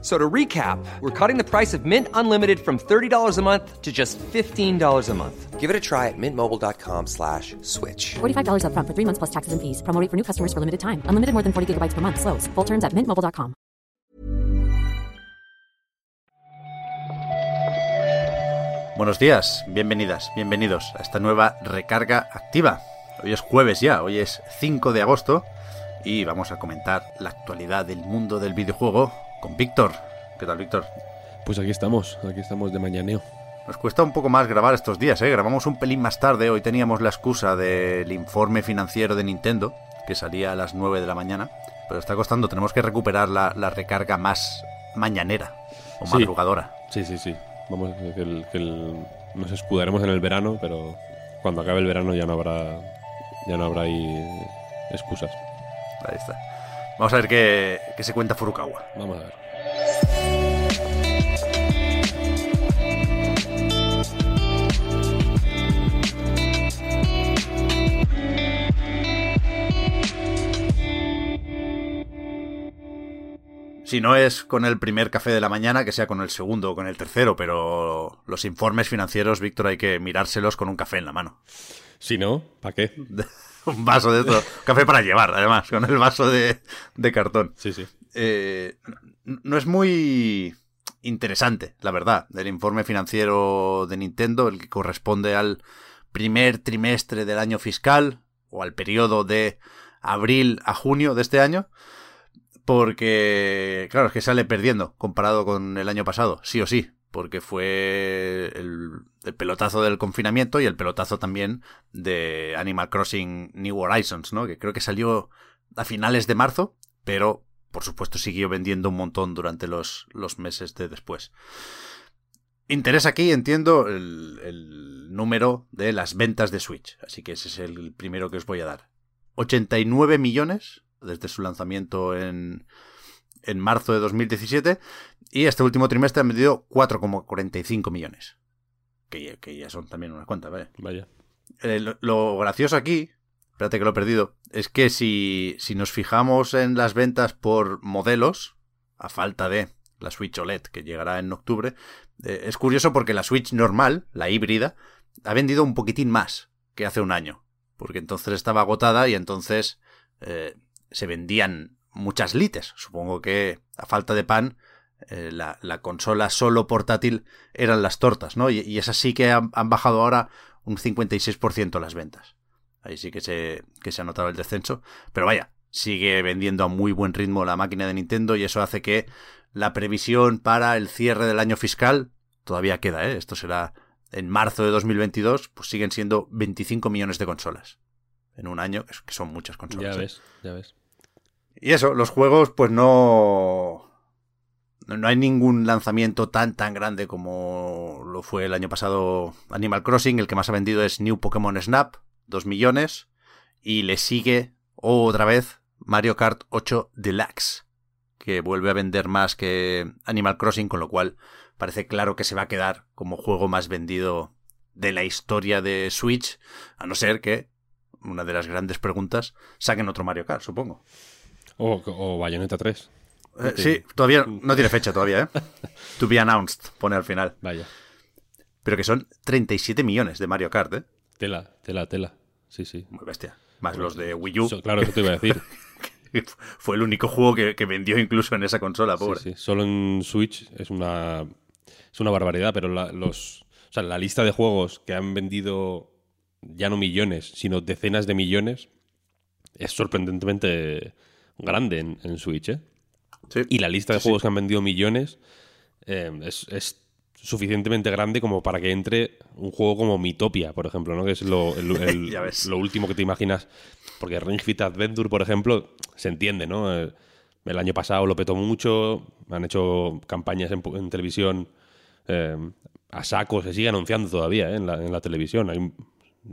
So to recap, we're cutting the price of Mint Unlimited from $30 a month to just $15 a month. Give it a try at mintmobile.com slash switch. $45 upfront for three months plus taxes and fees. Promo rate for new customers for limited time. Unlimited more than 40 gigabytes per month. Slows. Full terms at mintmobile.com. Buenos días, bienvenidas, bienvenidos a esta nueva recarga activa. Hoy es jueves ya, hoy es 5 de agosto y vamos a comentar la actualidad del mundo del videojuego con Víctor. ¿Qué tal, Víctor? Pues aquí estamos, aquí estamos de mañaneo. Nos cuesta un poco más grabar estos días, ¿eh? Grabamos un pelín más tarde. Hoy teníamos la excusa del informe financiero de Nintendo, que salía a las 9 de la mañana. Pero está costando, tenemos que recuperar la, la recarga más mañanera o Sí. madrugadora. Sí, sí, sí. Vamos, que, el- que el- nos escudaremos en el verano, pero cuando acabe el verano ya no habrá, ya no habrá ahí excusas. Ahí está. Vamos a ver qué, qué se cuenta Furukawa. Vamos a ver. Si no es con el primer café de la mañana, que sea con el segundo o con el tercero, pero los informes financieros, Víctor, hay que mirárselos con un café en la mano. Si no, ¿para qué? un vaso de esto. Café para llevar, además, con el vaso de, de cartón. Sí, sí. Eh, no es muy interesante, la verdad, el informe financiero de Nintendo, el que corresponde al primer trimestre del año fiscal o al periodo de abril a junio de este año, porque, claro, es que sale perdiendo comparado con el año pasado, sí o sí, porque fue el, el pelotazo del confinamiento y el pelotazo también de Animal Crossing New Horizons, ¿no? Que creo que salió a finales de marzo, pero por supuesto siguió vendiendo un montón durante los, los meses de después. Interesa aquí, entiendo, el, el número de las ventas de Switch, así que ese es el primero que os voy a dar. 89 millones desde su lanzamiento en, en marzo de 2017 y este último trimestre han vendido 4,45 millones. Que, ya- que ya son también unas cuantas, ¿vale? Vaya. Eh, lo, lo gracioso aquí, espérate que lo he perdido, es que si, si nos fijamos en las ventas por modelos, a falta de la Switch OLED que llegará en octubre, eh, es curioso porque la Switch normal, la híbrida, ha vendido un poquitín más que hace un año, porque entonces estaba agotada y entonces eh, se vendían muchas lites. Supongo que a falta de pan, eh, la, la consola solo portátil eran las tortas, ¿no? Y, y esas sí que han, han bajado ahora un 56% las ventas. Ahí sí que se, que se ha notado el descenso. Pero vaya, sigue vendiendo a muy buen ritmo la máquina de Nintendo y eso hace que la previsión para el cierre del año fiscal todavía queda, ¿eh? Esto será en marzo de 2022, pues siguen siendo 25 millones de consolas. En un año, es que son muchas consolas. Ya ¿eh? ves, ya ves. Y eso, los juegos, pues no. No hay ningún lanzamiento tan tan grande como lo fue el año pasado Animal Crossing. El que más ha vendido es New Pokémon Snap, 2 millones. Y le sigue otra vez Mario Kart 8 Deluxe, que vuelve a vender más que Animal Crossing, con lo cual parece claro que se va a quedar como juego más vendido de la historia de Switch, a no ser que, una de las grandes preguntas, saquen otro Mario Kart, supongo. O, o Bayonetta 3. Eh, sí, todavía no tiene fecha todavía, ¿eh? To be announced, pone al final. Vaya. Pero que son 37 millones de Mario Kart, ¿eh? Tela, tela, tela. Sí, sí. Muy bestia. Más los de Wii U. Eso, claro, eso te iba a decir. Fue el único juego que, que vendió incluso en esa consola, Sí, pobre. sí. Solo en Switch es una, es una barbaridad, pero la, los, o sea, la lista de juegos que han vendido ya no millones, sino decenas de millones, es sorprendentemente grande en, en Switch, ¿eh? Sí. Y la lista de Sí, sí. juegos que han vendido millones eh, es, es suficientemente grande como para que entre un juego como Mitopia, por ejemplo, ¿no? Que es lo, el- el- lo último que te imaginas. Porque Ring Fit Adventure, por ejemplo, se entiende, ¿no? Eh, El año pasado lo petó mucho, han hecho campañas en, televisión eh, a saco, se sigue anunciando todavía ¿eh? en, la, en la televisión. Hay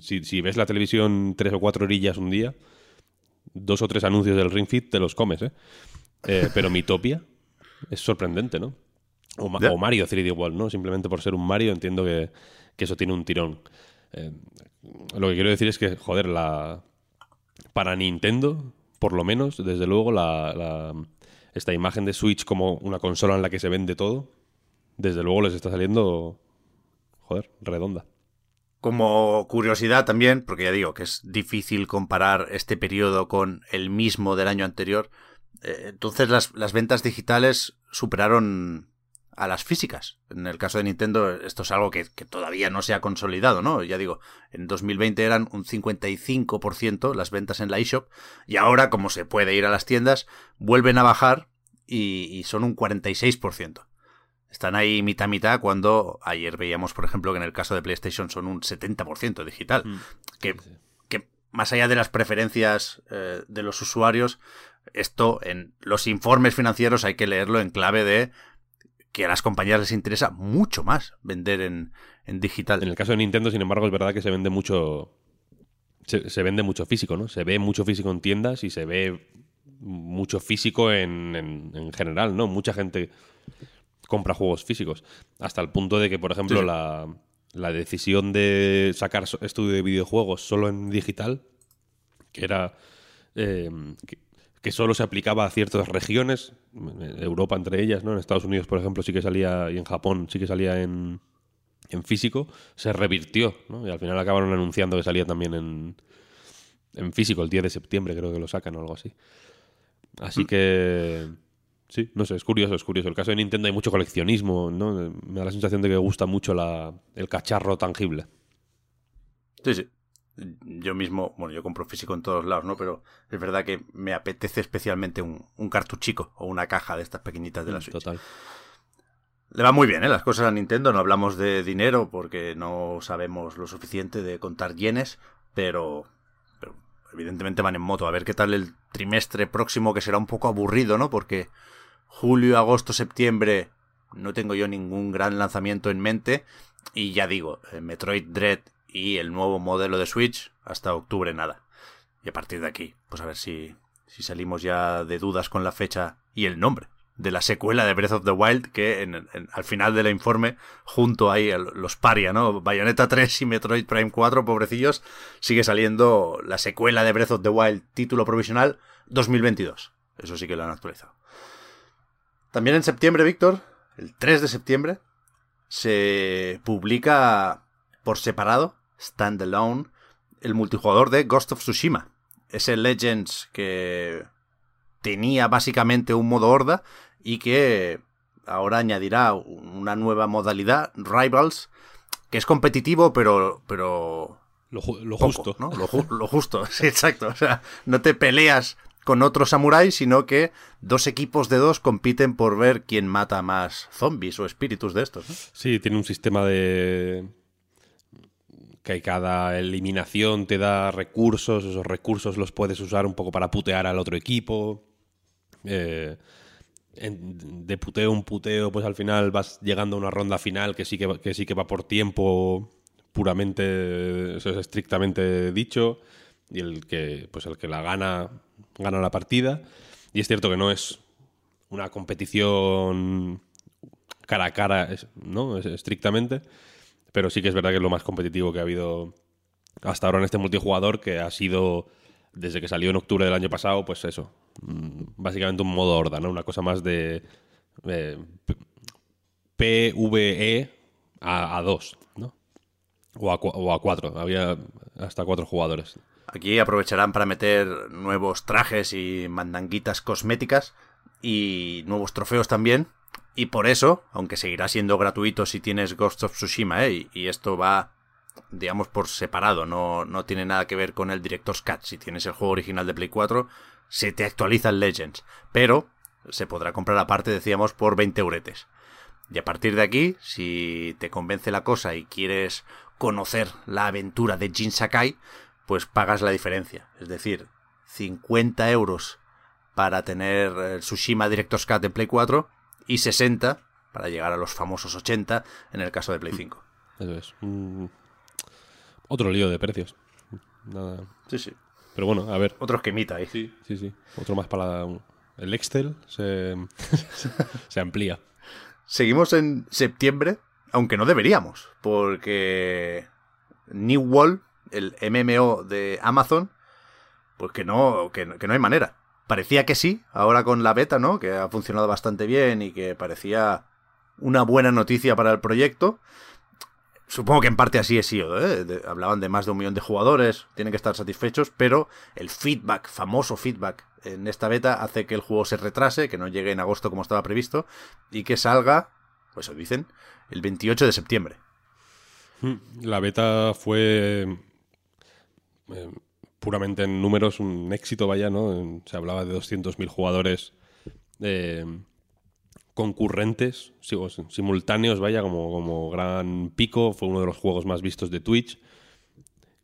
si, si ves la televisión tres o cuatro orillas un día, dos o tres anuncios del Ring Fit te los comes, ¿eh? Eh, pero Mitopia es sorprendente, ¿no? O, Ma- Ya. o Mario 3D World, ¿no? Simplemente por ser un Mario entiendo que, que eso tiene un tirón. Eh, lo que quiero decir es que, joder, la para Nintendo, por lo menos, desde luego, la, la- esta imagen de Switch como una consola en la que se vende todo, desde luego les está saliendo, joder, redonda. Como curiosidad también, porque ya digo que es difícil comparar este periodo con el mismo del año anterior, entonces las, las ventas digitales superaron a las físicas. En el caso de Nintendo, esto es algo que, que todavía no se ha consolidado, ¿no? Ya digo, en 2020 eran un 55% las ventas en la eShop y ahora, como se puede ir a las tiendas, vuelven a bajar y, y son un 46%. Están ahí mitad mitad cuando ayer veíamos, por ejemplo, que en el caso de PlayStation son un 70% digital. Que, que más allá de las preferencias eh, de los usuarios, esto en los informes financieros hay que leerlo en clave de que a las compañías les interesa mucho más vender en, en digital. En el caso de Nintendo, sin embargo, es verdad que se vende mucho. Se, se vende mucho físico, ¿no? Se ve mucho físico en tiendas y se ve mucho físico en, en- en general, ¿no? Mucha gente compra juegos físicos. Hasta el punto de que, por ejemplo, Sí, sí. La, la decisión de sacar estudio de videojuegos solo en digital, que era. eh, que, que solo se aplicaba a ciertas regiones, Europa entre ellas, ¿no? En Estados Unidos, por ejemplo, sí que salía, y en Japón sí que salía en, en físico, se revirtió, ¿no? Y al final acabaron anunciando que salía también en, en físico, el 10 de septiembre creo que lo sacan o algo así. Así que... Sí, no sé, es curioso, es curioso. El caso de Nintendo hay mucho coleccionismo, ¿no? Me da la sensación de que gusta mucho la, el cacharro tangible. Sí, sí. Yo mismo, bueno, yo compro físico en todos lados, ¿no? Pero es verdad que me apetece especialmente un, un cartuchico o una caja de estas pequeñitas de la Switch. Total. Le va muy bien, ¿eh? Las cosas a Nintendo. No hablamos de dinero porque no sabemos lo suficiente de contar yenes, pero, pero evidentemente van en moto. A ver qué tal el trimestre próximo, que será un poco aburrido, ¿no? Porque julio, agosto, septiembre no tengo yo ningún gran lanzamiento en mente. Y ya digo, eh, Metroid Dread y el nuevo modelo de Switch hasta octubre nada. Y a partir de aquí, pues a ver si, si salimos ya de dudas con la fecha y el nombre de la secuela de Breath of the Wild que en, al final del informe junto ahí los paria, ¿no? Bayonetta 3 y Metroid Prime 4, pobrecillos, sigue saliendo la secuela de Breath of the Wild, título provisional 2022. Eso sí que lo han actualizado. También en septiembre, Víctor, el 3 de septiembre, se publica por separado, standalone, el multijugador de Ghost of Tsushima. Ese Legends que tenía básicamente un modo horda y que ahora añadirá una nueva modalidad, Rivals, que es competitivo, pero, pero Lo, ju- lo poco, justo. ¿no? Lo, ju- lo justo, sí, exacto. O sea, no te peleas con otro samurái, sino que dos equipos de dos compiten por ver quién mata más zombies o espíritus de estos. ¿no? Sí, tiene un sistema de que cada eliminación te da recursos, esos recursos los puedes usar un poco para putear al otro equipo. Eh, de puteo en puteo, pues al final vas llegando a una ronda final que sí que, que sí que va por tiempo puramente, eso es estrictamente dicho, y el que, pues el que la gana, gana la partida. Y es cierto que no es una competición cara a cara, ¿no? Es- estrictamente. Pero sí que es verdad que es lo más competitivo que ha habido hasta ahora en este multijugador, que ha sido, desde que salió en octubre del año pasado, pues eso. mm, Básicamente un modo horda, ¿no? Una cosa más de eh, PvE a, a 2, ¿no? O a, o a 4. Había hasta cuatro jugadores. Aquí aprovecharán para meter nuevos trajes y mandanguitas cosméticas y nuevos trofeos también. Y por eso, aunque seguirá siendo gratuito si tienes Ghost of Tsushima, ¿eh? y, esto va, digamos, por separado, no, no tiene nada que ver con el Director's Cut. Si tienes el juego original de Play 4, se te actualiza el Legends. Pero se podrá comprar aparte, decíamos, por 20 euretes. Y a partir de aquí, si te convence la cosa y quieres conocer la aventura de Jin Sakai, pues pagas la diferencia. Es decir, 50 euros para tener el Tsushima Director's Cut en Play 4 y 60 para llegar a los famosos 80 en el caso de Play 5. Eso es. Mm, Otro lío de precios. Nada. Sí, sí. Pero bueno, a ver. Otros que imita ahí. Sí, sí, sí. Otro más para el Excel se, se amplía. Seguimos en septiembre, aunque no deberíamos, porque New World, el MMO de Amazon, pues que no, que, no hay manera. Parecía que sí, ahora con la beta, ¿no? Que ha funcionado bastante bien y que parecía una buena noticia para el proyecto. Supongo que en parte así es sido, ¿eh? hablaban de más de un millón de jugadores, tienen que estar satisfechos, pero el feedback, famoso feedback en esta beta hace que el juego se retrase, que no llegue en agosto como estaba previsto, y que salga, pues eso dicen, el 28 de septiembre. Hmm, la beta fue eh, puramente en números un éxito, vaya, ¿no? Se hablaba de 200.000 jugadores eh, concurrentes, simultáneos, vaya, como, como gran pico. Fue uno de los juegos más vistos de Twitch,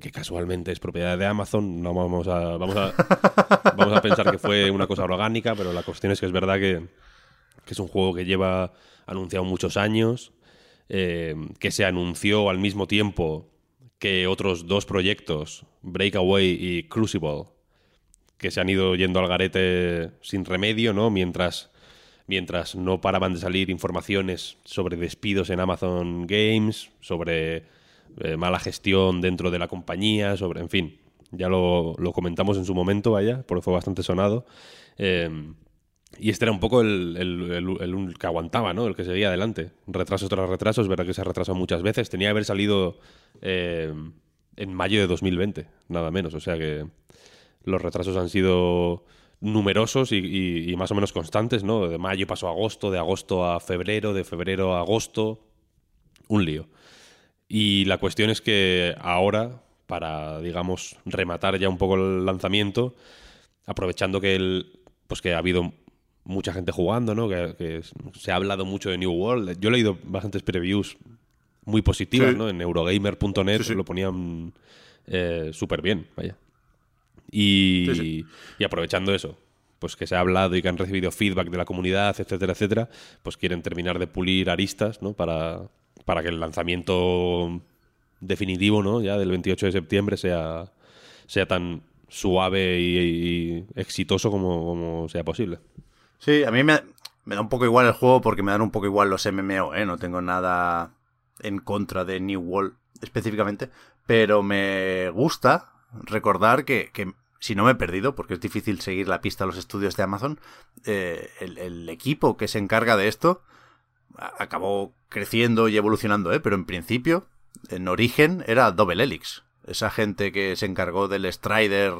que casualmente es propiedad de Amazon. No vamos a, vamos a, vamos a pensar que fue una cosa orgánica, pero la cuestión es que es verdad que, que es un juego que lleva anunciado muchos años, eh, que se anunció al mismo tiempo que otros dos proyectos, Breakaway y Crucible, que se han ido yendo al garete sin remedio, ¿no? Mientras mientras no paraban de salir informaciones sobre despidos en Amazon Games, sobre eh, mala gestión dentro de la compañía, sobre, en fin, ya lo, comentamos en su momento, vaya, porque fue bastante sonado. Em, y este era un poco el, que aguantaba, ¿no? El que seguía adelante. Retrasos tras retrasos, verdad que se ha retrasado muchas veces. Tenía que haber salido em, en mayo de 2020, nada menos. O sea que los retrasos han sido numerosos y, más o menos constantes, ¿no? De mayo pasó a agosto, de agosto a febrero, de febrero a agosto. Un lío. Y la cuestión es que ahora, para, digamos, rematar ya un poco el lanzamiento, aprovechando que el, pues que ha habido mucha gente jugando, ¿no? Que, se ha hablado mucho de New World. Yo he leído bastantes previews muy positivas, ¿no? En Eurogamer.net lo ponían eh, súper bien, vaya. Y, aprovechando eso, pues que se ha hablado y que han recibido feedback de la comunidad, etcétera, etcétera, pues quieren terminar de pulir aristas, ¿no? Para, para que el lanzamiento definitivo, ¿no? Ya del 28 de septiembre sea, sea tan suave y, exitoso como, sea posible. Sí, a mí me, da un poco igual el juego porque me dan un poco igual los MMO, ¿eh? No tengo nada en contra de New World específicamente, pero me gusta recordar que, si no me he perdido, porque es difícil seguir la pista a los estudios de Amazon, eh, el, equipo que se encarga de esto acabó creciendo y evolucionando, ¿eh? pero en principio, en origen, era Double Helix. Esa gente que se encargó del Strider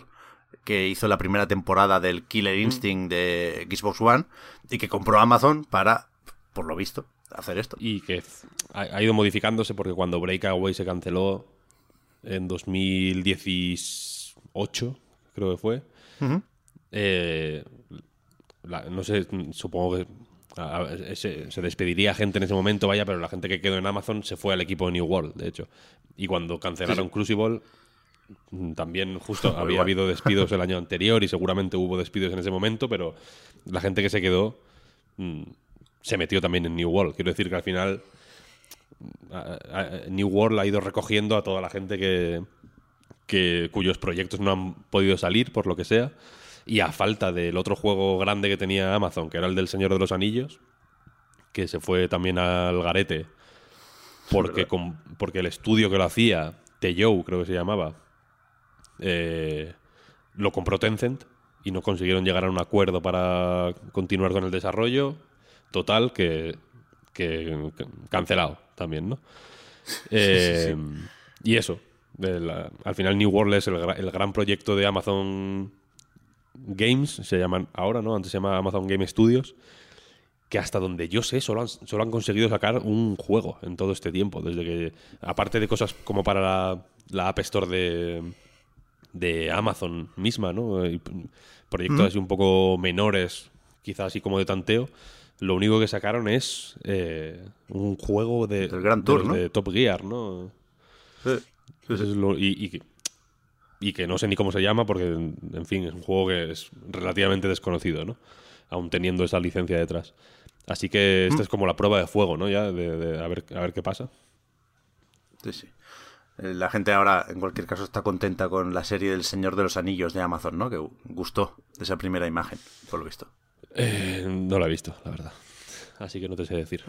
que hizo la primera temporada del Killer mm. Instinct de Xbox One y que compró Amazon para, por lo visto, hacer esto. Y que ha ido modificándose porque cuando Breakaway se canceló en 2018, creo que fue. Eh, no sé, supongo que se, despediría gente en ese momento, vaya, pero la gente que quedó en Amazon se fue al equipo de New World, de hecho. Y cuando cancelaron Crucible, también justo había habido despidos el año anterior y seguramente hubo despidos en ese momento, pero la gente que se quedó mm, se metió también en New World. Quiero decir que al final New World ha ido recogiendo a toda la gente que, que, cuyos proyectos no han podido salir, por lo que sea. Y a falta del otro juego grande que tenía Amazon, que era el del Señor de los Anillos, que se fue también al garete, porque, porque el estudio que lo hacía, Teyou creo que se llamaba, eh, lo compró Tencent y no consiguieron llegar a un acuerdo para continuar con el desarrollo. Total, que que, cancelado también, ¿no? Eh, y eso, al final New World es el, gran proyecto de Amazon Games, se llaman ahora, ¿no? Antes se llama Amazon Game Studios, que hasta donde yo sé solo han, solo han conseguido sacar un juego en todo este tiempo, desde que, aparte de cosas como para la, App Store de, de Amazon misma, ¿no? proyectos así un poco menores, quizás así como de tanteo, lo único que sacaron es eh, un juego de, Gran Tour, de, Top Gear, ¿no? Sí, y, que no sé ni cómo se llama porque, en fin, es un juego que es relativamente desconocido, ¿no? Aún teniendo esa licencia detrás. Así que esta mm. es como la prueba de fuego, ¿no? Ya, de, a, ver, a ver qué pasa. Sí, sí. Eh, la gente ahora, en cualquier caso, está contenta con la serie del Señor de los Anillos de Amazon, ¿no? Que gustó de esa primera imagen, por lo visto. Eh, no lo he visto, la verdad. Así que no te sé decir.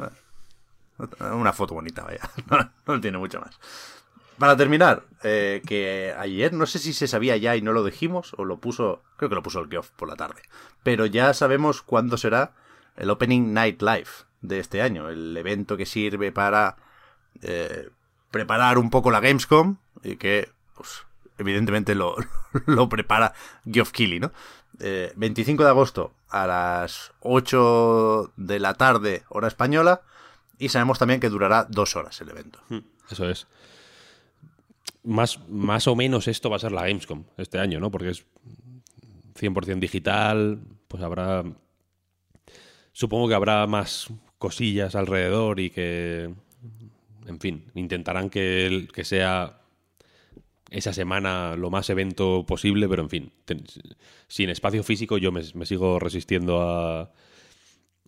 Una foto bonita, vaya. No, no tiene mucho más. Para terminar, eh, que ayer no sé si se sabía ya y no lo dijimos, o lo puso, creo que lo puso el Geoff por la tarde, pero ya sabemos cuándo será el Opening Night Live de este año, el evento que sirve para eh, preparar un poco la Gamescom y que, pues, evidentemente lo, lo prepara Geoff Keighley, ¿no? 25 eh, de agosto a las 8 de la tarde, hora española, y sabemos también que durará dos horas el evento. Hmm, eso es. Más, más o menos esto va a ser la Gamescom este año, ¿no? Porque es 100% digital, pues habrá... Supongo que habrá más cosillas alrededor y que, en fin, intentarán que, que sea esa semana lo más evento posible, pero en fin, sin espacio físico yo me, sigo resistiendo a,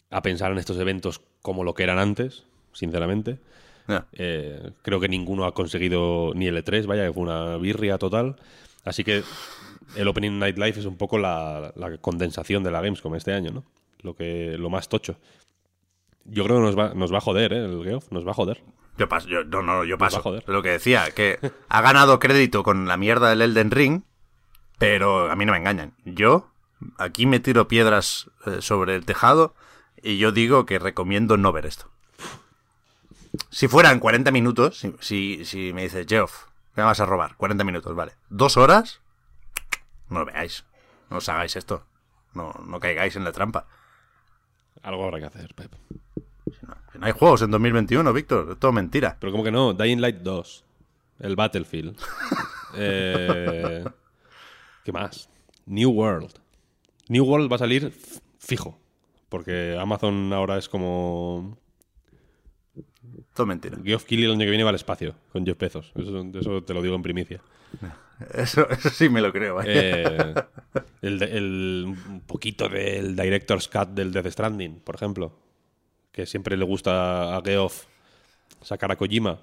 a, pensar en estos eventos como lo que eran antes, sinceramente. Eh, creo que ninguno ha conseguido ni el E3, vaya, que fue una birria total. Así que el Opening Night Live es un poco la, condensación de la Gamescom este año, ¿no? Lo, que, lo más tocho. Yo creo que nos va, nos va a joder, ¿eh? El Geoff nos va a joder. Yo paso, yo, no, no, yo paso. Lo que decía, que ha ganado crédito con la mierda del Elden Ring, pero a mí no me engañan. Yo aquí me tiro piedras eh, sobre el tejado y yo digo que recomiendo no ver esto. Si fueran 40 minutos, si, si, me dices, Geoff, me vas a robar? 40 minutos, vale. ¿Dos horas? No lo veáis. No os hagáis esto. No, no caigáis en la trampa. Algo habrá que hacer, Pep. No, hay juegos en 2021, Víctor. Es todo mentira. Pero como que no, Dying Light 2. El Battlefield. Eh, ¿Qué más? New World. New World va a salir fijo. Porque Amazon ahora es como. Todo mentira. Geoff Keighley el año que viene va al espacio con Jeff Bezos. Eso, te lo digo en primicia. Eso, sí me lo creo. Eh, el, el, un poquito del Director's Cut del Death Stranding, por ejemplo que siempre le gusta a Geoff sacar a Kojima.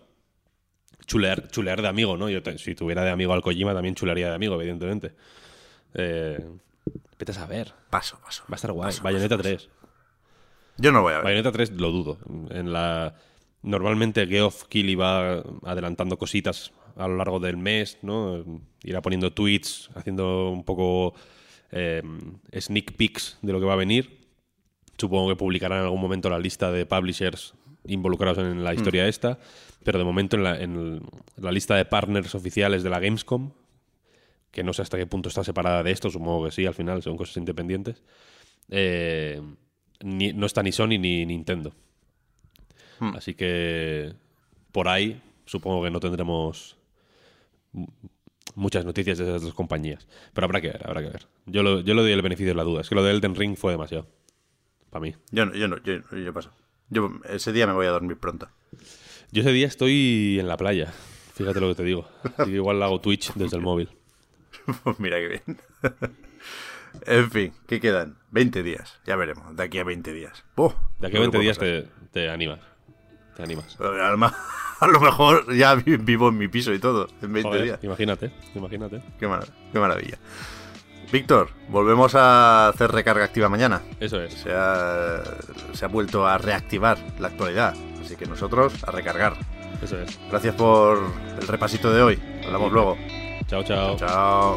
Chulear, chulear de amigo, ¿no? Yo si tuviera de amigo al Kojima también chulearía de amigo, evidentemente. Eh, vete a saber. Paso, paso. Va a estar guay. Bayonetta 3. Yo no voy a ver. Bayonetta 3 lo dudo. En la... Normalmente Geoff Keighley va adelantando cositas a lo largo del mes, ¿no? Irá poniendo tweets, haciendo un poco eh, sneak peeks de lo que va a venir. Supongo que publicarán en algún momento la lista de publishers involucrados en la historia mm. esta, pero de momento en la, lista de partners oficiales de la Gamescom, que no sé hasta qué punto está separada de esto, supongo que sí, al final son cosas independientes, eh, no está ni Sony ni Nintendo. Mm. Así que por ahí supongo que no tendremos muchas noticias de esas dos compañías. Pero habrá que ver, habrá que ver. Yo lo, yo le doy el beneficio de la duda. Es que lo de Elden Ring fue demasiado para mí. Yo no, yo no, yo, yo paso. Yo ese día me voy a dormir pronto. Yo ese día estoy en la playa. Fíjate lo que te digo. igual hago Twitch desde el móvil. Mira qué bien. en fin, ¿qué quedan? 20 días. Ya veremos. De aquí a 20 días. de aquí a 20 días te, te, animas. Te animas. A lo mejor ya vivo en mi piso y todo. En 20 días. Imagínate, imagínate. Qué, qué maravilla. Víctor, volvemos a hacer recarga activa mañana. Eso es. Se ha, se ha vuelto a reactivar la actualidad. Así que nosotros a recargar. Eso es. Gracias por el repasito de hoy. Hablamos luego. Chao, chao. Chao.